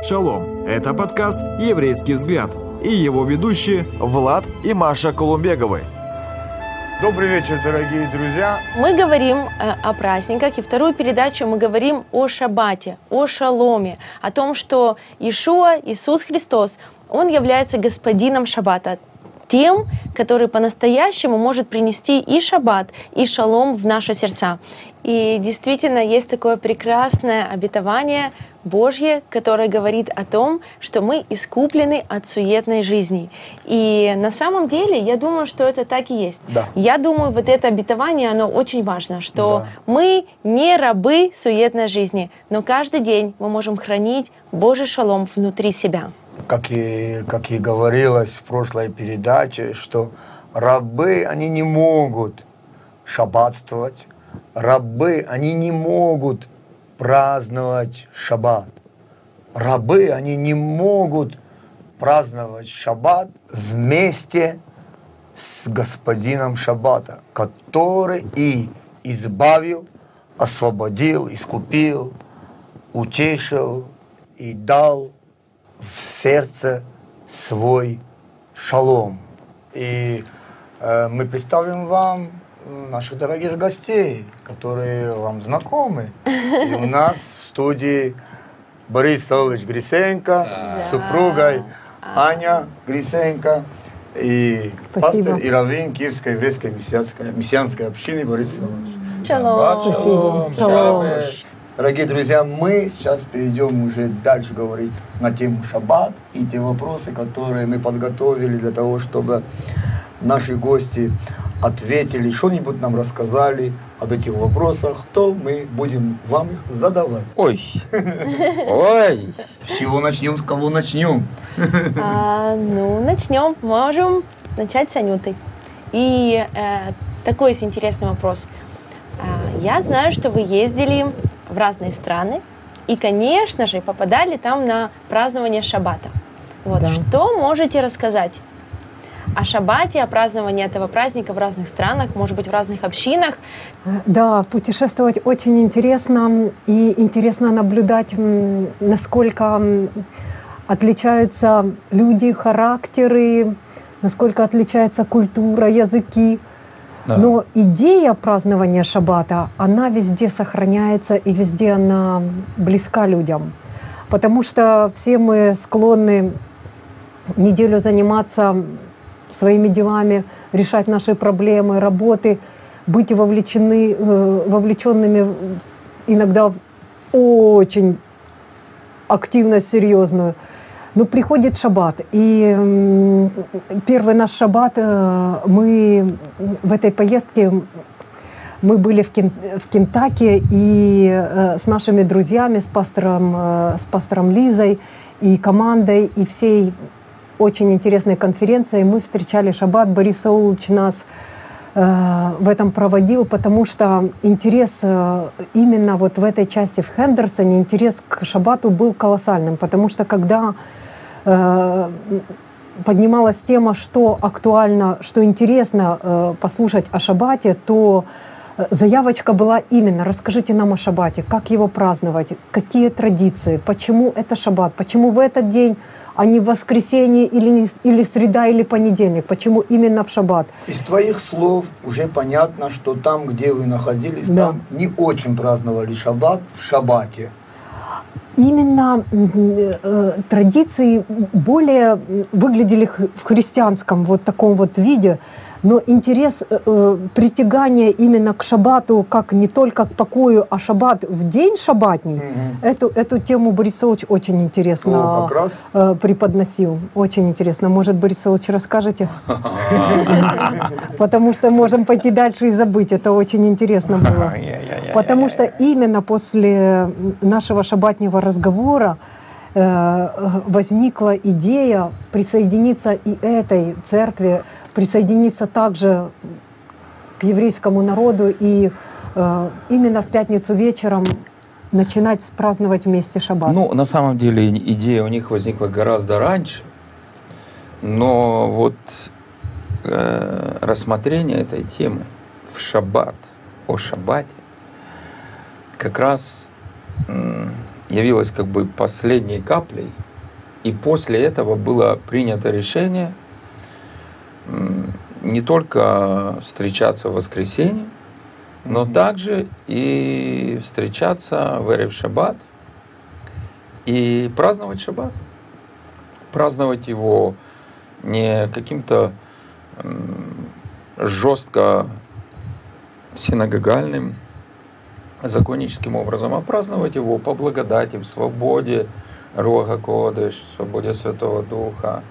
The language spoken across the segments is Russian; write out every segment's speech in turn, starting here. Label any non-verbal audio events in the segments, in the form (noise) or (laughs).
Шалом! Это подкаст «Еврейский взгляд» и его ведущие Влад и Маша Колумбеговы. Добрый вечер, дорогие друзья. Мы говорим э, о праздниках, и вторую передачу мы говорим о шаббате, о шаломе, о том, что Ишуа, Иисус Христос, Он является господином шаббата, тем, который по-настоящему может принести и шаббат, и шалом в наши сердца. И действительно есть такое прекрасное обетование Божье, которое говорит о том, что мы искуплены от суетной жизни. И на самом деле я думаю, что это так и есть. Да. Я думаю, вот это обетование, оно очень важно, что Да. мы не рабы суетной жизни, но каждый день мы можем хранить Божий шалом внутри себя. Как и, как и говорилось в прошлой передаче, что рабы, они не могут шаббатствовать, рабы, они не могут праздновать шаббат. Рабы, они не могут праздновать шаббат вместе с господином шаббата, который и избавил, освободил, искупил, утешил и дал в сердце свой шалом. И э, мы представим вам наших дорогих гостей, которые вам знакомы. И у нас в студии Борис Солович Грисенко с супругой Аня Грисенко и Спасибо. пастор и раввин Киевской еврейской мессианской, мессианской общины Борис Солович. Шалом. Спасибо. Шалом. Дорогие друзья, мы сейчас перейдем уже дальше говорить на тему шаббат и те вопросы, которые мы подготовили для того, чтобы наши гости ответили, что-нибудь нам рассказали об этих вопросах, то мы будем вам их задавать. Ой, (laughs) ой, С чего начнем, с кого начнем? (laughs) А, ну, начнем. Можем начать с Анюты. И э, такой есть интересный вопрос. А, я знаю, что вы ездили в разные страны и, конечно же, попадали там на празднование Шаббата. Вот, Да. Что можете рассказать о Шаббате, о праздновании этого праздника в разных странах, может быть, в разных общинах? Да, путешествовать очень интересно. И интересно наблюдать, насколько отличаются люди, характеры, насколько отличается культура, языки. Да. Но идея празднования шаббата, она везде сохраняется и везде она близка людям. Потому что все мы склонны неделю заниматься своими делами, решать наши проблемы, работы, быть вовлечены, э, вовлеченными иногда в очень активность серьезную. Но приходит шаббат, и первый наш шаббат э, мы в этой поездке мы были в, Кен- в Кентаки и э, с нашими друзьями, с пастором, с пастором Лизой и командой, и всей очень интересной конференцией мы встречали шаббат. Борис Саулович нас э, в этом проводил, потому что интерес э, именно вот в этой части в Хендерсоне, интерес к шаббату был колоссальным, потому что когда э, поднималась тема, что актуально, что интересно послушать о шаббате, то заявочка была именно «Расскажите нам о шаббате, как его праздновать, какие традиции, почему это шаббат, почему в этот день, а не в воскресенье или, или среда или понедельник, почему именно в шаббат». Из твоих слов уже понятно, что там, где вы находились, Да. там не очень праздновали шаббат в шаббате. именно э, традиции более выглядели в христианском вот таком вот виде, но интерес, э, э, притягание именно к шаббату, как не только к покою, а шаббат в день шаббатний, Мгм. эту, эту тему Борисович очень интересно О, как раз. э, преподносил. Очень интересно. Может, Борисович, расскажете? (laughs) Потому что можем пойти дальше и забыть. Это очень интересно было. (laughs) Потому что именно после нашего шаббатнего разговора возникла идея присоединиться и этой церкви, присоединиться также к еврейскому народу и э, именно в пятницу вечером начинать праздновать вместе шаббат. Ну, на самом деле идея у них возникла гораздо раньше, но вот э, рассмотрение этой темы в шаббат, о шаббате, как раз м, явилось как бы последней каплей. И после этого было принято решение не только встречаться в воскресенье, но также и встречаться в Эрев Шаббат и праздновать Шаббат. Праздновать его не каким-то жестко синагогальным, законническим образом, а праздновать его по благодати, в свободе Рога Кодыш, в свободе Святого Духа.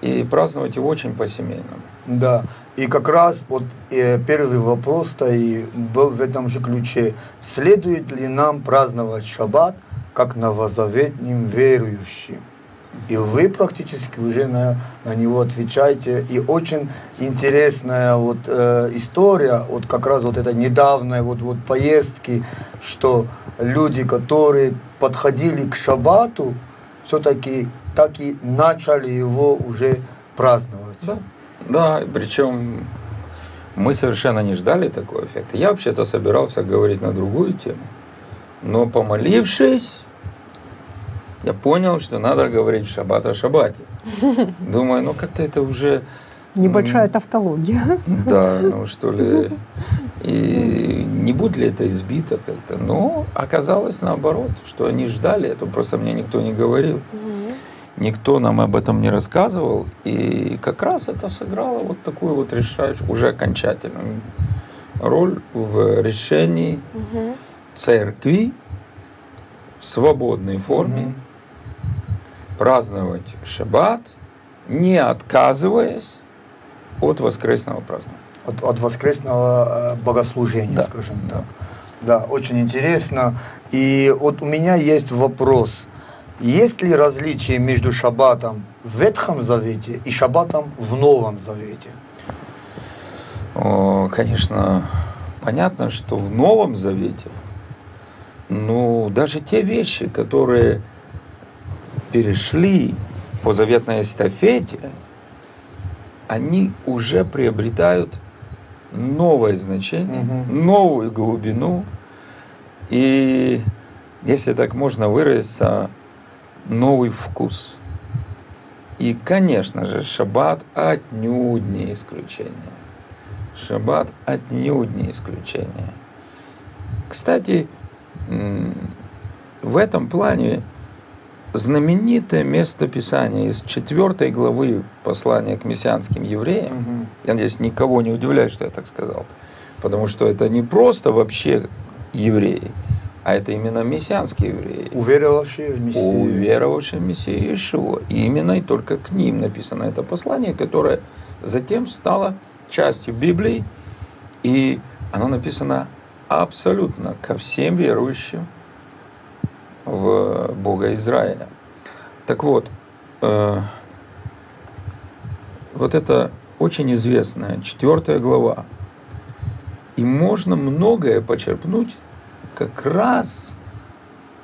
И праздновать его очень по-семейному. Да, и как раз вот э, первый вопрос-то и был в этом же ключе. Следует ли нам праздновать шаббат как новозаветным верующим? И вы практически уже на, на него отвечаете. И очень интересная вот э, история, вот как раз вот этой недавней вот, вот поездки, что люди, которые подходили к шаббату, все-таки так и начали его уже праздновать. Да, да, причем мы совершенно не ждали такого эффекта. Я вообще-то собирался говорить на другую тему, но помолившись, я понял, что надо говорить шаббат о шаббате. (laughs) Думаю, ну как-то это уже... Небольшая тавтология. Да, ну (laughs) что ли, и не будет ли это избито как-то? Но оказалось наоборот, что они ждали это, просто мне никто не говорил. Никто нам об этом не рассказывал, и как раз это сыграло вот такую вот решающую, уже окончательную роль в решении церкви в свободной форме праздновать шаббат, не отказываясь от воскресного празднования. от, от воскресного э, богослужения, Да. скажем так. Да, очень интересно. И вот у меня есть вопрос. Есть ли различие между шаббатом в Ветхом Завете и шаббатом в Новом Завете? О, Конечно, понятно, что в Новом Завете, ну, даже те вещи, которые перешли по заветной эстафете, они уже приобретают новое значение, Мгм. новую глубину. И, если так можно выразиться, новый вкус. И, конечно же, шаббат отнюдь не исключение. Шаббат отнюдь не исключение. Кстати, в этом плане знаменитое местописание из 4 главы послания к мессианским евреям, я надеюсь, никого не удивляет, что я так сказал, потому что это не просто вообще евреи, а это именно мессианские евреи. Уверовавшие в Мессию. уверовавшие в Мессию Иешуа. И именно и только к ним написано это послание, которое затем стало частью Библии, и оно написано абсолютно ко всем верующим в Бога Израиля. Так вот, э, вот это очень известная четвертая глава. И можно многое почерпнуть как раз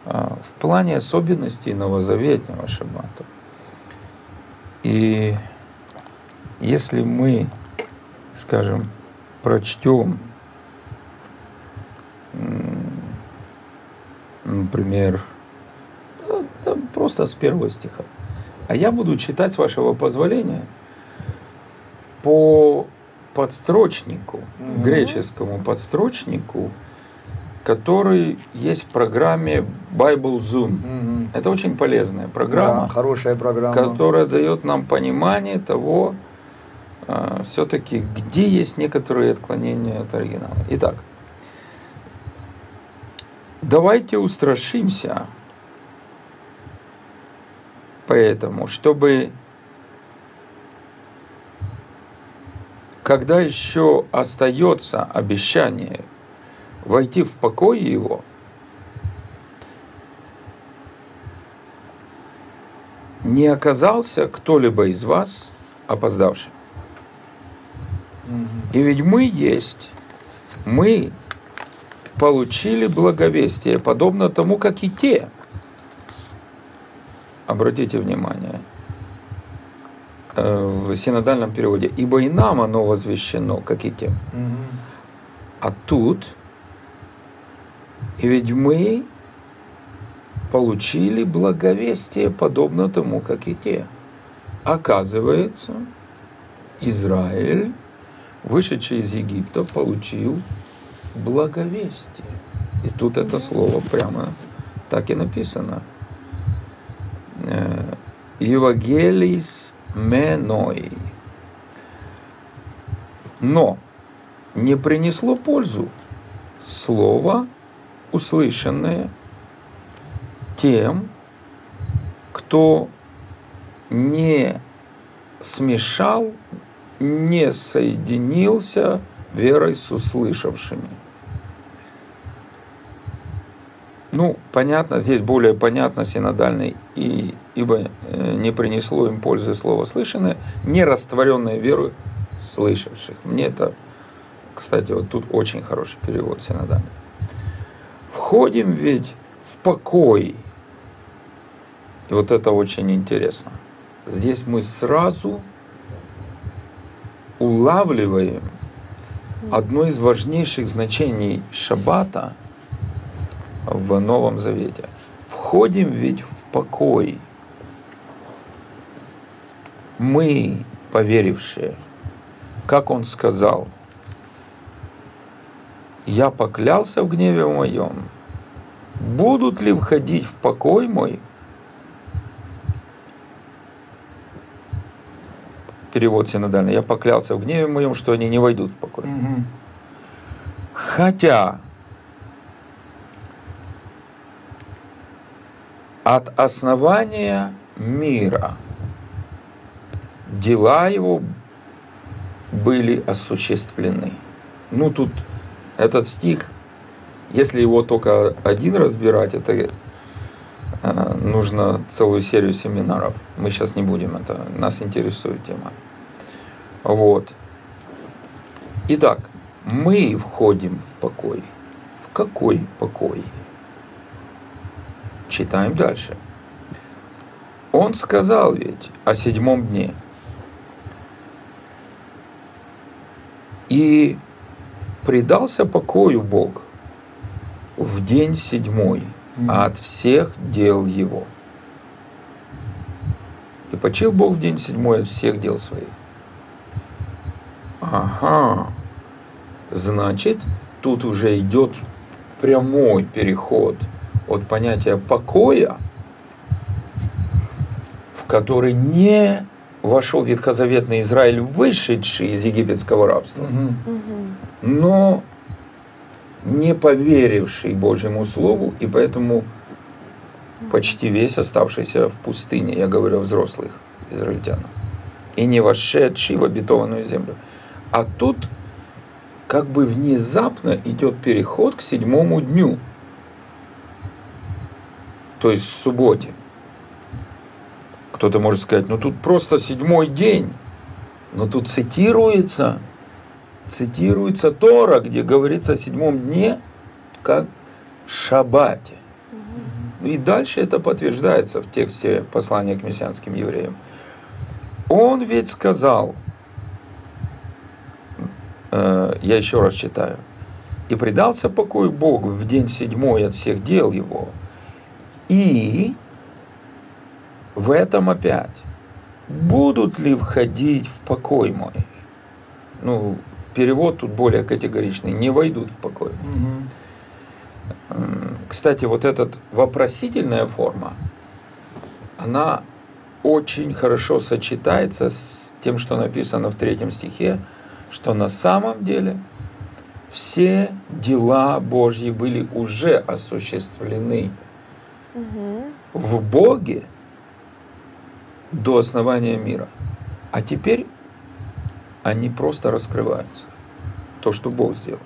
а, в плане особенностей новозаветного шаббата. И если мы, скажем, прочтем, например, просто с первого стиха, а я буду читать, с вашего позволения, по подстрочнику, Мгм. греческому подстрочнику, который есть в программе Bible Zoom. Мгм. Это очень полезная программа, Да, хорошая программа. которая дает нам понимание того, все-таки, где есть некоторые отклонения от оригинала. Итак, давайте устрашимся, поэтому, чтобы когда еще остается обещание войти в покой его, не оказался кто-либо из вас опоздавшим. И ведь мы есть, мы получили благовестие, подобно тому, как и те. Обратите внимание, э, в синодальном переводе, ибо и нам оно возвещено, как и тем. Мгм. А тут, и ведь мы получили благовестие, подобно тому, как и те. Оказывается, Израиль, вышедший из Египта, получил благовестие. И тут это слово прямо так и написано. Э, Евагелис меной. Но не принесло пользу слово, услышанное тем, кто не смешал, не соединился верой с услышавшими. Ну, понятно, здесь более понятно синодальный, и, ибо э, не принесло им пользы слово слышанное, не растворенное верой слышавших. Мне это, кстати, вот тут очень хороший перевод синодальный. Входим ведь в покой. И вот это очень интересно. Здесь мы сразу улавливаем одно из важнейших значений шаббата – в Новом Завете. Входим ведь в покой. Мы, поверившие, как он сказал, я поклялся в гневе моем, будут ли входить в покой мой? Перевод синодальный. Я поклялся в гневе моем, что они не войдут в покой. Угу. Хотя от основания мира дела его были осуществлены. Ну тут этот стих, если его только один разбирать, это э, нужно целую серию семинаров. Мы сейчас не будем это, нас интересует тема. Вот. Итак, мы входим в покой. В какой покой? Читаем дальше. Он сказал ведь о седьмом дне. И предался покою Бог в день седьмой от всех дел его. И почил Бог в день седьмой от всех дел своих. Ага. Значит, тут уже идет прямой переход – от понятия покоя, в который не вошел ветхозаветный Израиль, вышедший из египетского рабства, но не поверивший Божьему Слову, и поэтому почти весь оставшийся в пустыне, я говорю о взрослых израильтянах, и не вошедший в обетованную землю. А тут как бы внезапно идет переход к седьмому дню – то есть в субботе. Кто-то может сказать, ну тут просто седьмой день. Но тут цитируется, цитируется Тора, где говорится о седьмом дне, как шаббате. И дальше это подтверждается в тексте послания к мессианским евреям. Он ведь сказал, э, я еще раз читаю, и предался покою Богу в день седьмой от всех дел его, и в этом опять. Будут ли входить в покой мой? Ну, перевод тут более категоричный. Не войдут в покой. Угу. Кстати, вот эта вопросительная форма, она очень хорошо сочетается с тем, что написано в третьем стихе, что на самом деле все дела Божьи были уже осуществлены в Боге до основания мира. А теперь они просто раскрываются. То, что Бог сделал.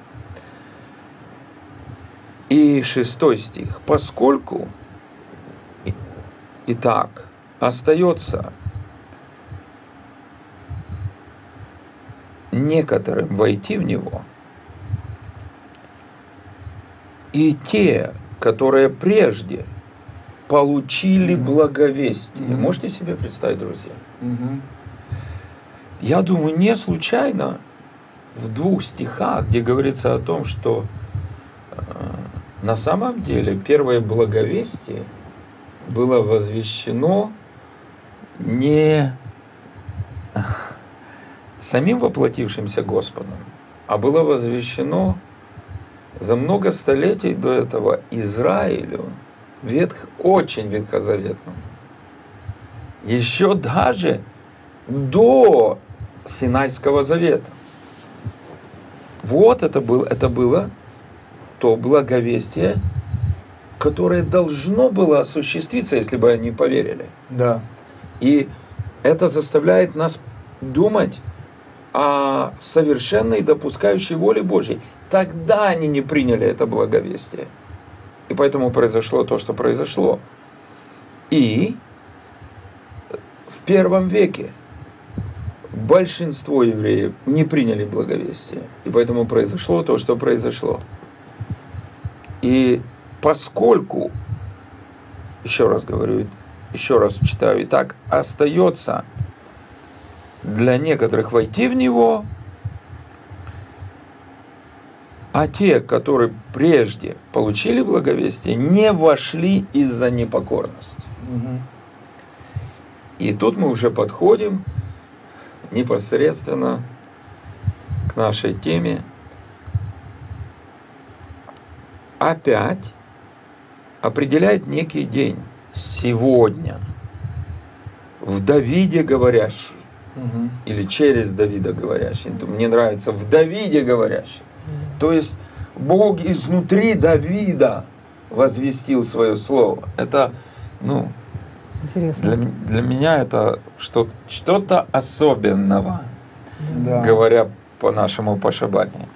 И шестой стих. Поскольку, и так остается некоторым войти в него, и те, которые прежде – получили благовестие. Mm-hmm. Можете себе представить, друзья? Mm-hmm. Я думаю, не случайно в двух стихах, где говорится о том, что э, на самом деле первое благовестие было возвещено не самим воплотившимся Господом, а было возвещено за много столетий до этого Израилю, ветх, очень ветхозаветному. Еще даже до Синайского завета. Вот это было, это было то благовестие, которое должно было осуществиться, если бы они поверили. Да. И это заставляет нас думать о совершенной допускающей воле Божьей. Тогда они не приняли это благовестие. И поэтому произошло то, что произошло. И в первом веке большинство евреев не приняли благовестие. И поэтому произошло то, что произошло. И поскольку, еще раз говорю, еще раз читаю, и так остается для некоторых войти в него, а те, которые прежде получили благовестие, не вошли из-за непокорности. Мгм. И тут мы уже подходим непосредственно к нашей теме. Опять определяет некий день. Сегодня. В Давиде говорящий. Мгм. Или через Давида говорящий. Мне нравится в Давиде говорящий. То есть Бог изнутри Давида возвестил свое слово. Это, ну, Интересно. для, для меня это что, что-то особенного, Да. говоря по-нашему по шабатне.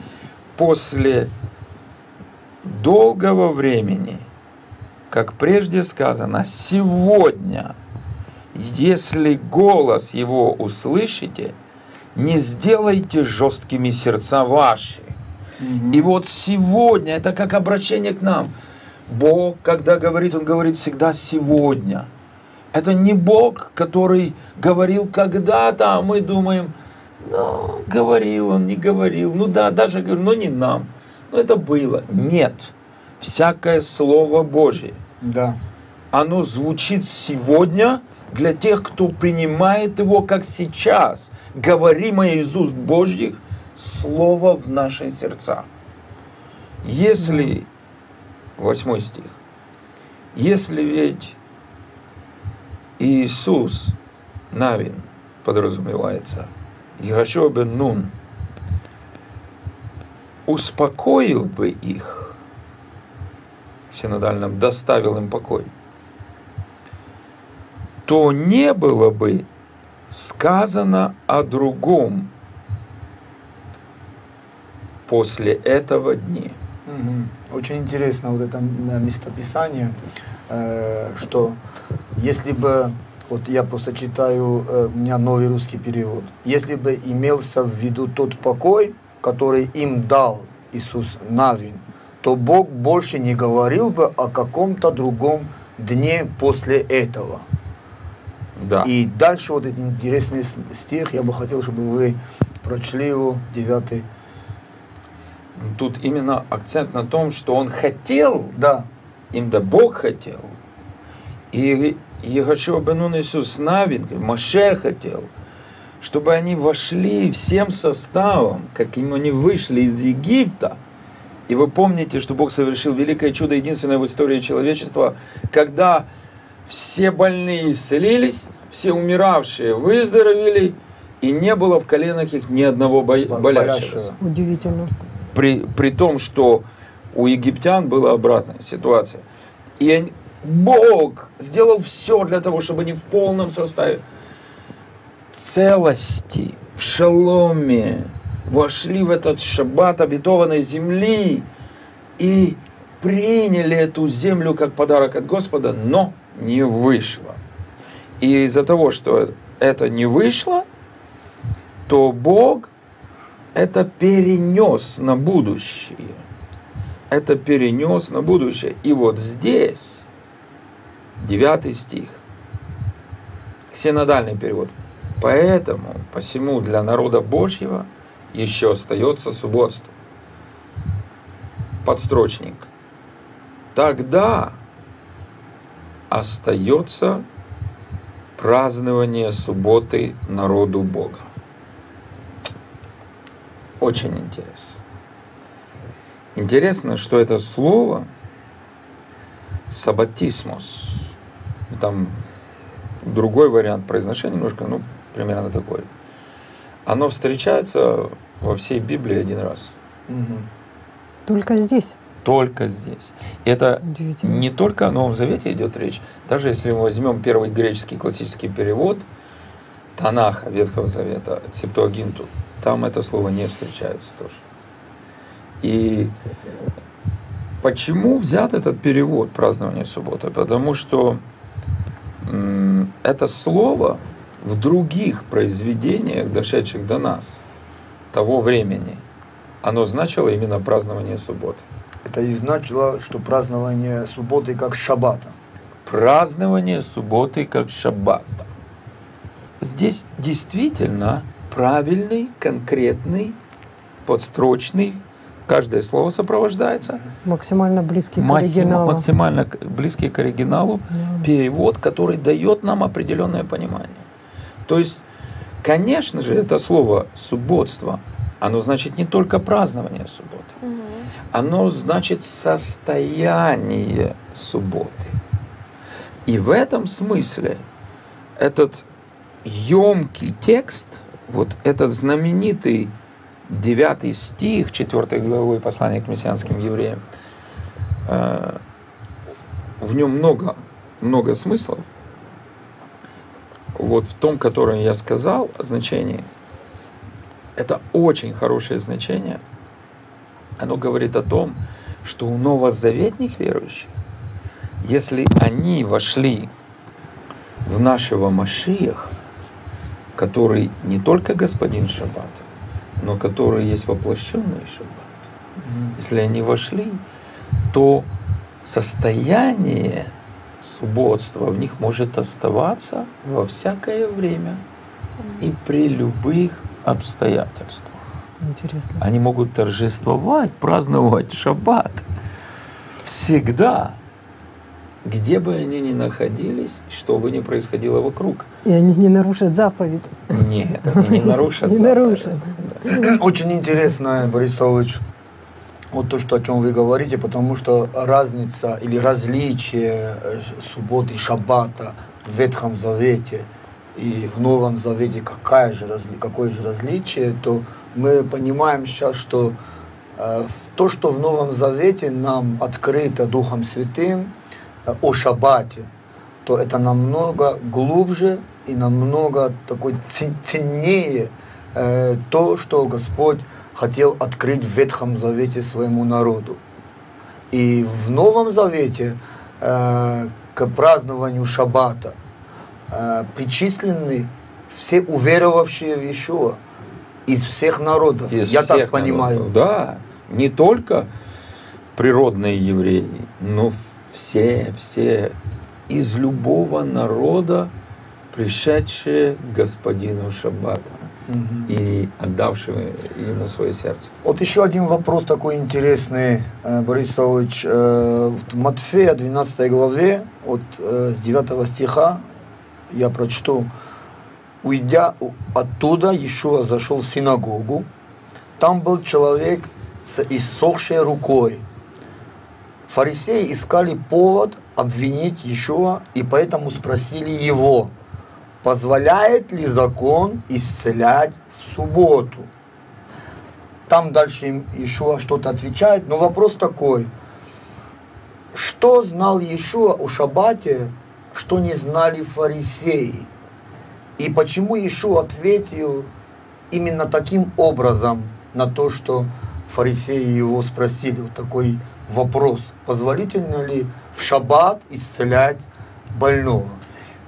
После долгого времени, как прежде сказано, сегодня, если голос его услышите, не сделайте жесткими сердца ваши. И вот сегодня это как обращение к нам. Бог, когда говорит, Он говорит всегда сегодня. Это не Бог, который говорил когда-то, а мы думаем, ну, говорил он, не говорил. Ну да, даже говорил, но не нам. Ну это было. Нет. Всякое Слово Божье, Да. оно звучит сегодня для тех, кто принимает его как сейчас, говоримое уст Божьих, Слово в наши сердца. Если, восьмой стих, если ведь Иисус, Навин, подразумевается, Яшуа бен Нун, успокоил бы их, в синодальном доставил им покой, то не было бы сказано о другом после этого дни. Очень интересно вот это м- местописание, э, что если бы, вот я просто читаю, э, у меня новый русский перевод, если бы имелся в виду тот покой, который им дал Иисус Навин, то Бог больше не говорил бы о каком-то другом дне после этого. Да. И дальше вот этот интересный стих, я бы хотел, чтобы вы прочли его, девятый. Тут именно акцент на том, что он хотел, Да, им да Бог хотел. И Егошуа Бенун Иисус Навин, Маше хотел, чтобы они вошли всем составом, каким они вышли из Египта. И вы помните, что Бог совершил великое чудо, единственное в истории человечества, когда все больные исцелились, все умиравшие выздоровели, и не было в коленах их ни одного бо- Бо- болящего. болящего. Удивительно. При, при том, что у египтян была обратная ситуация. И они- Бог сделал все для того, чтобы они в полном составе целости, в шаломе вошли в этот шаббат обетованной земли и приняли эту землю как подарок от Господа, но не вышло. И из-за того, что это не вышло, то Бог это перенес на будущее. Это перенес на будущее. И вот здесь, девятый стих, синодальный перевод. Поэтому, посему для народа Божьего еще остается субботство. Подстрочник. Тогда остается празднование субботы народу Бога. Очень интересно. Интересно, что это слово сабатисмос, там другой вариант произношения, немножко, ну, примерно такой. Оно встречается во всей Библии один раз. Только здесь. Только здесь. И это не только о Новом Завете идет речь. Даже если мы возьмем первый греческий классический перевод Танаха Ветхого Завета, Септуагинту, там это слово не встречается тоже. И почему взят этот перевод празднования субботы? Потому что это слово в других произведениях, дошедших до нас, того времени, оно значило именно празднование субботы. Это и значило, что празднование субботы как шаббата. празднование субботы как шаббата. Здесь действительно правильный, конкретный, подстрочный, каждое слово сопровождается, Максимально близкий к оригиналу. максимально близкий к оригиналу, Да. перевод, который дает нам определенное понимание. То есть, конечно же, это слово «субботство», оно значит не только празднование субботы, Мгм. оно значит состояние субботы. И в этом смысле этот емкий текст, вот этот знаменитый девятый стих 4 главы послания к мессианским евреям, э, в нем много, много смыслов. Вот в том, которое я сказал, значение, это очень хорошее значение. Оно говорит о том, что у новозаветных верующих, если они вошли в нашего Машиях, который не только господин Шаббат, но который есть воплощенный Шаббат, если они вошли, то состояние субботства в них может оставаться во всякое время и при любых обстоятельствах. Интересно. Они могут торжествовать, праздновать шаббат всегда, где бы они ни находились, что бы ни происходило вокруг. И они не нарушат заповедь. Нет, они не (laughs) нарушат. Не нарушат. (clears throat) Очень интересно, Борис Савович, вот то, что, о чем вы говорите, потому что разница или различие э, субботы шаббата в Ветхом Завете и в Новом Завете, какая же какое же различие, то мы понимаем сейчас, что э, то, что в Новом Завете нам открыто Духом Святым о шаббате, то это намного глубже и намного такой цен- ценнее э, то, что Господь хотел открыть в Ветхом Завете своему народу. И в Новом Завете э, к празднованию Шаббата э, причислены все уверовавшие в Иешуа из всех народов. Из Я так всех понимаю. народов. Да, не только природные евреи, но все, все из любого народа, пришедшие к господину Шаббата Мгм. и отдавшие ему свое сердце. Вот еще один вопрос такой интересный, э, Борис Савович. Э, В Матфея 12 главе, от э, с 9 стиха, я прочту. Уйдя оттуда, Иешуа зашел в синагогу. Там был человек с иссохшей рукой. Фарисеи искали повод обвинить Иешуа, и поэтому спросили его, позволяет ли закон исцелять в субботу? Там дальше Иешуа что-то отвечает, но вопрос такой, что знал Иешуа о шаббате, что не знали фарисеи? И почему Иешуа ответил именно таким образом на то, что фарисеи его спросили, вот такой вопрос, позволительно ли в шаббат исцелять больного?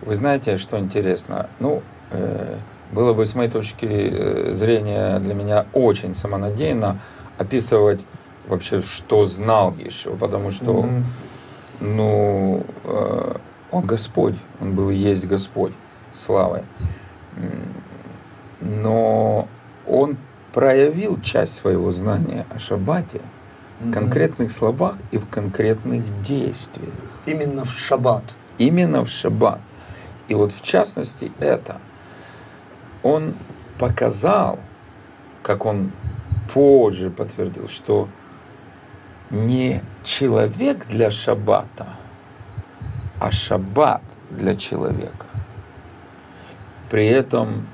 Вы знаете, что интересно? Ну, э, было бы с моей точки э, зрения для меня очень самонадеянно описывать вообще, что знал еще, потому что, Мгм. ну, э, он Господь, он был и есть Господь, славой. М, Но он проявил часть своего знания о Шаббате в конкретных словах и в конкретных действиях. Именно в шаббат. именно в шаббат. И вот в частности это он показал, как он позже подтвердил, что не человек для шаббата, а шаббат для человека. При этом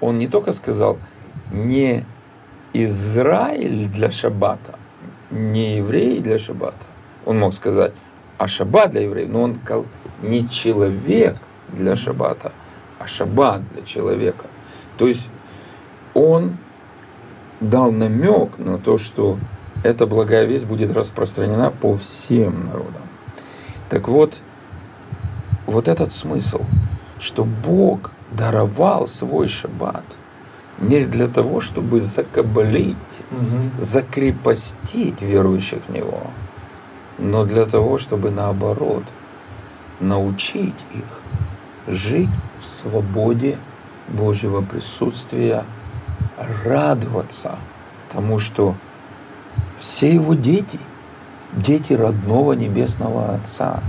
он не только сказал не Израиль для шаббата, не евреи для шаббата. Он мог сказать, а шаббат для евреев, но он сказал не человек для шаббата, а шаббат для человека. То есть он дал намек на то, что эта благая весть будет распространена по всем народам. Так вот, вот этот смысл, что Бог даровал свой шаббат не для того, чтобы закабалить, Мгм. закрепостить верующих в Него, но для того, чтобы наоборот научить их жить в свободе Божьего присутствия, радоваться тому, что все его дети, дети родного Небесного Отца,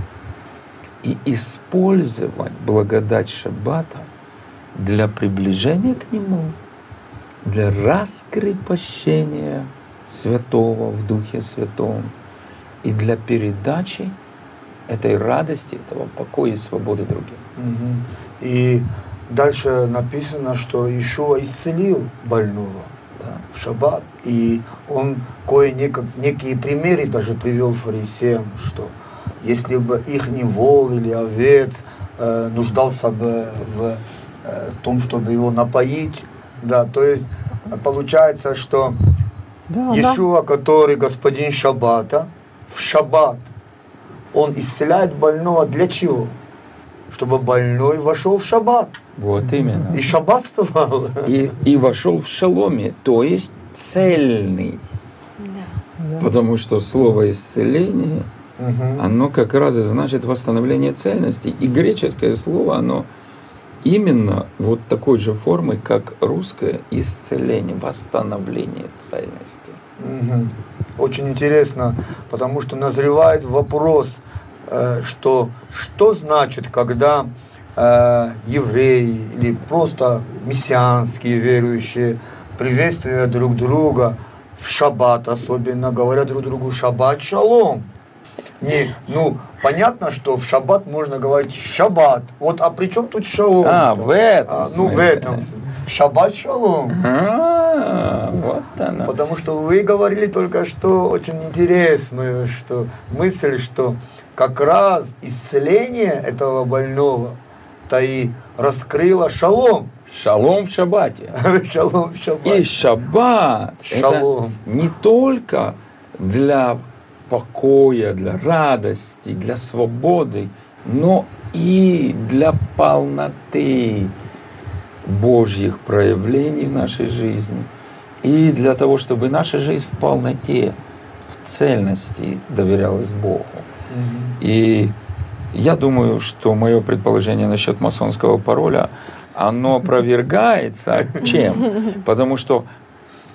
и использовать благодать Шаббата для приближения к Нему, для раскрепощения Святого в Духе Святом и для передачи этой радости, этого покоя и свободы другим. И дальше написано, что Ишуа исцелил больного Да. в шаббат. И он кое-некие некие примеры даже привел фарисеям, что если бы их не вол или овец э, нуждался бы в э, том, чтобы его напоить, да, то есть э, получается, что Да, да. Иешуа, который господин Шаббата, в Шаббат, он исцеляет больного для чего? Чтобы больной вошел в Шаббат. Вот именно. И шаббатствовал. И, и вошел в шаломе, то есть цельный. Да. Да. Потому что слово исцеление, Мгм. оно как раз и значит восстановление цельности. И греческое слово, оно именно вот такой же формы, как русское исцеление, восстановление цельности. Мгм. Очень интересно, потому что назревает вопрос, э, что что значит, когда э, евреи или просто мессианские верующие приветствуя друг друга в шаббат, особенно говорят друг другу шаббат шалом. Не, ну, понятно, что в шаббат можно говорить шаббат. Вот, а при чем тут шалом? А, в этом А, ну, в этом. Шаббат шалом. А, вот оно. Потому что вы говорили только что очень интересную что мысль, что как раз исцеление этого больного то и раскрыло шалом. Шалом в шаббате. (laughs) Шалом в шаббат. И шаббат Шалом. это не только для покоя, для радости, для свободы, но и для полноты Божьих проявлений в нашей жизни. И для того, чтобы наша жизнь в полноте, в цельности доверялась Богу. Мгм. И я думаю, что мое предположение насчет масонского пароля, оно (laughs) опровергается чем? (laughs) Потому что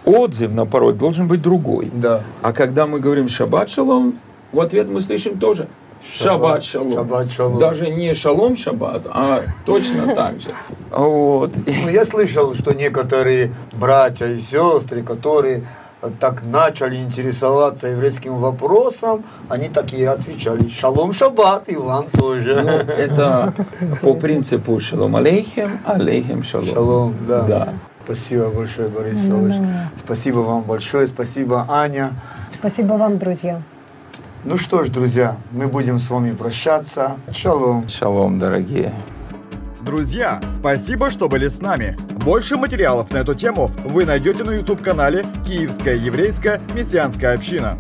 отзыв на пароль должен быть другой. Да. А когда мы говорим «шаббат шалом», в ответ мы слышим тоже «шаббат шалом». Шаббат шалом. Даже не шалом шаббат, а точно так же. (laughs) Вот. Ну, я слышал, что некоторые братья и сестры, которые так начали интересоваться еврейским вопросом, они такие отвечали «Шалом шаббат» и вам тоже. Ну, это (laughs) по принципу шалом алейхем, алейхем шалом. Шалом, да. Да. Спасибо большое, Борис Савович. Спасибо вам большое, спасибо, Аня. Спасибо вам, друзья. Ну что ж, друзья, мы будем с вами прощаться. Шалом. Шалом, дорогие. Друзья, спасибо, что были с нами. Больше материалов на эту тему вы найдете на YouTube-канале «Киевская еврейская мессианская община».